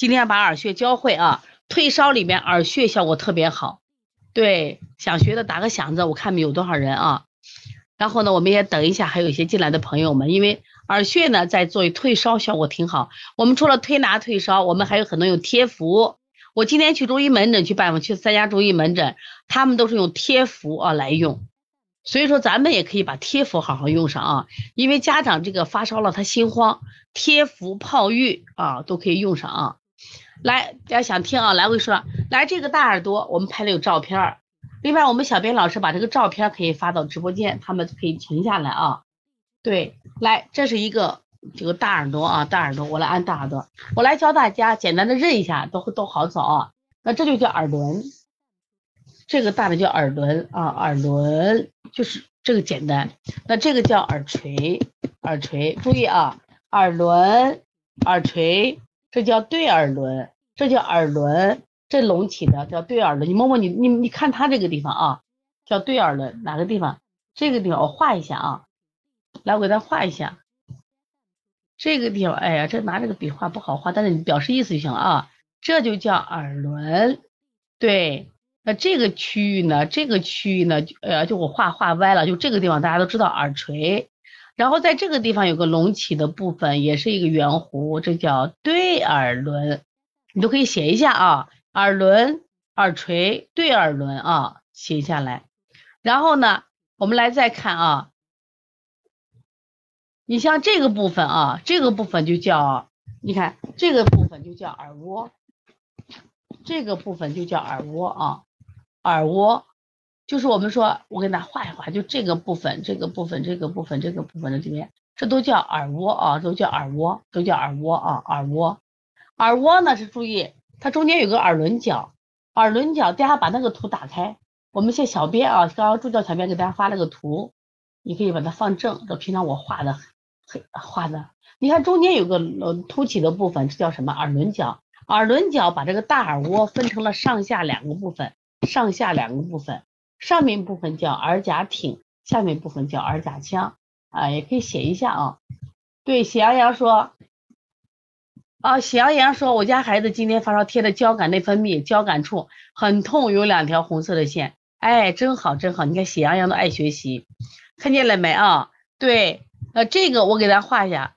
今天把耳穴教会啊，退烧里面耳穴效果特别好。对，想学的打个响字，我看有多少人啊。然后呢，我们也等一下，还有一些进来的朋友们，因为耳穴呢在作为退烧效果挺好。我们除了推拿退烧，我们还有很多用贴敷。我今天去中医门诊去拜访，去三家中医门诊，他们都是用贴敷啊来用。所以说咱们也可以把贴敷好好用上啊，因为家长这个发烧了他心慌，贴敷泡浴啊都可以用上啊。来，大家想听啊？来，我说，来这个大耳朵，我们拍的有照片儿。另外，我们小编老师把这个照片可以发到直播间，他们可以停下来啊。对，来，这是一个这个大耳朵啊，大耳朵，我来按大耳朵，我来教大家简单的认一下，都都好找啊。那这就叫耳轮，这个大的叫耳轮啊，耳轮就是这个简单。那这个叫耳垂，耳垂，注意啊，耳轮，耳垂。这叫对耳轮，这叫耳轮，这隆起的叫对耳轮。你摸摸你你你看它这个地方啊，叫对耳轮，哪个地方？这个地方我画一下啊，来我给它画一下。这个地方，哎呀，这拿这个笔画不好画，但是你表示意思就行了啊。这就叫耳轮，对。那这个区域呢？这个区域呢？呃，就我画画歪了，就这个地方大家都知道耳垂。然后在这个地方有个隆起的部分，也是一个圆弧，这叫对耳轮，你都可以写一下啊，耳轮、耳垂、对耳轮啊，写下来。然后呢，我们来再看啊，你像这个部分啊，这个部分就叫，你看这个部分就叫耳蜗，这个部分就叫耳蜗啊，耳蜗。就是我们说，我给大家画一画，就这个部分，这个部分，这个部分，这个部分的这边，这都叫耳蜗啊，都叫耳蜗，都叫耳蜗啊，耳蜗。耳蜗呢是注意，它中间有个耳轮角，耳轮角，大家把那个图打开。我们现小编啊，刚刚助教小编给大家发了个图，你可以把它放正。这平常我画的，画的，你看中间有个凸起的部分，这叫什么？耳轮角。耳轮角把这个大耳蜗分成了上下两个部分，上下两个部分。上面部分叫耳甲挺，下面部分叫耳甲腔啊，也可以写一下啊。对，喜羊羊说，啊，喜羊羊说，我家孩子今天发烧贴的交感内分泌交感处很痛，有两条红色的线，哎，真好真好，你看喜羊羊都爱学习，看见了没啊？对，呃这个我给他画一下，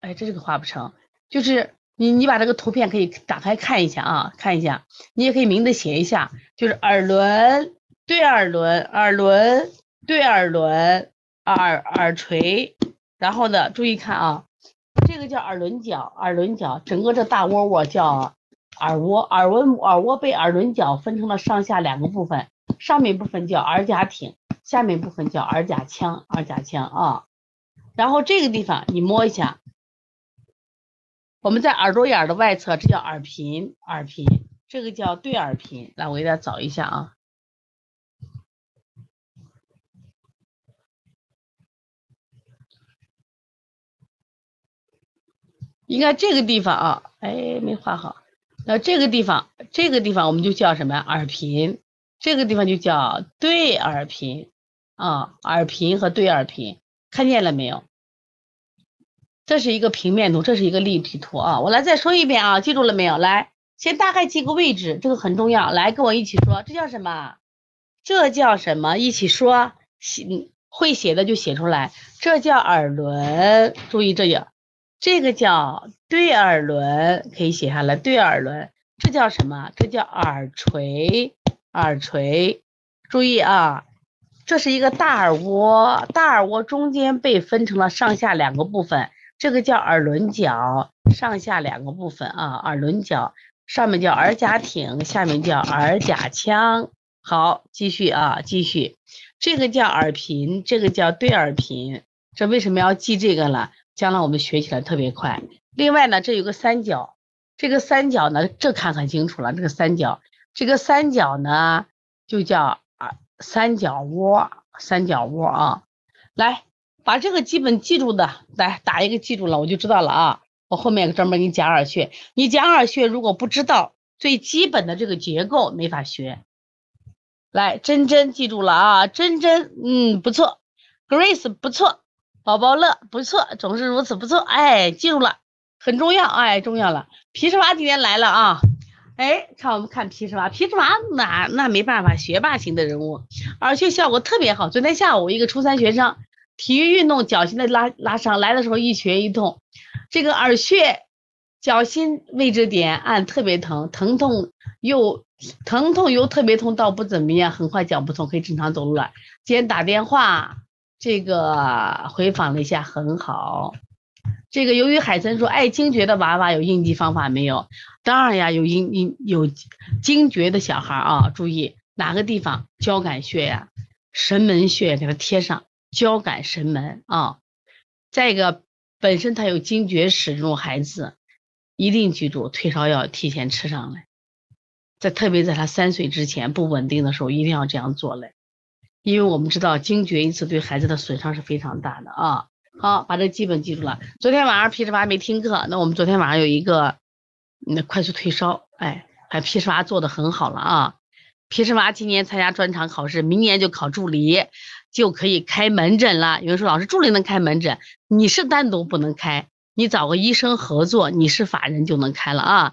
哎，这个画不成，就是你你把这个图片可以打开看一下啊，看一下，你也可以名字写一下，就是耳轮。对耳轮，耳轮，对耳轮，耳耳垂，然后呢，注意看啊，这个叫耳轮角，耳轮角，整个这大窝窝叫耳蜗，耳蜗，耳蜗被耳轮角分成了上下两个部分，上面部分叫耳甲挺，下面部分叫耳甲腔，耳甲腔啊，然后这个地方你摸一下，我们在耳朵眼的外侧，这叫耳频，耳频，这个叫对耳频，来，我给大家找一下啊。应该这个地方啊，哎，没画好。那这个地方，这个地方我们就叫什么耳频，这个地方就叫对耳频啊，耳频和对耳频，看见了没有？这是一个平面图，这是一个立体图啊。我来再说一遍啊，记住了没有？来，先大概记个位置，这个很重要。来，跟我一起说，这叫什么？这叫什么？一起说，写会写的就写出来。这叫耳轮，注意这里。这个叫对耳轮，可以写下来。对耳轮，这叫什么？这叫耳垂。耳垂，注意啊，这是一个大耳蜗，大耳蜗中间被分成了上下两个部分，这个叫耳轮角。上下两个部分啊，耳轮角，上面叫耳甲挺，下面叫耳甲腔。好，继续啊，继续。这个叫耳频，这个叫对耳频。这为什么要记这个了？将来我们学起来特别快。另外呢，这有个三角，这个三角呢，这看很清楚了。这个三角，这个三角呢，就叫啊三角窝，三角窝啊。来，把这个基本记住的，来打一个记住了，我就知道了啊。我后面专门给你讲耳穴，你讲耳穴如果不知道最基本的这个结构，没法学。来，真真记住了啊，真真，嗯，不错，Grace 不错。宝宝乐不错，总是如此不错，哎，记住了。很重要，哎，重要了。皮什娃今天来了啊，哎，看我们看皮什娃，皮什娃那那没办法，学霸型的人物，耳穴效果特别好。昨天下午一个初三学生，体育运动脚心的拉拉伤，来的时候一瘸一痛，这个耳穴脚心位置点按特别疼，疼痛又疼痛又特别痛，倒不怎么样，很快脚不痛，可以正常走路了。今天打电话这个回访了一下，很好。这个由于海参说爱惊厥的娃娃有应急方法没有？当然呀，有应应有惊厥的小孩啊，注意哪个地方交感穴呀、神门穴给他贴上交感神门啊。再一个，本身他有惊厥史这种孩子，一定记住退烧药提前吃上来，在特别在他三岁之前不稳定的时候，一定要这样做嘞，因为我们知道惊厥一次对孩子的损伤是非常大的啊。好，把这基本记住了。昨天晚上皮什娃没听课，那我们昨天晚上有一个那快速退烧，哎，还皮什娃做的很好了啊。皮什娃今年参加专场考试，明年就考助理，就可以开门诊了。有人说老师助理能开门诊，你是单独不能开，你找个医生合作，你是法人就能开了啊。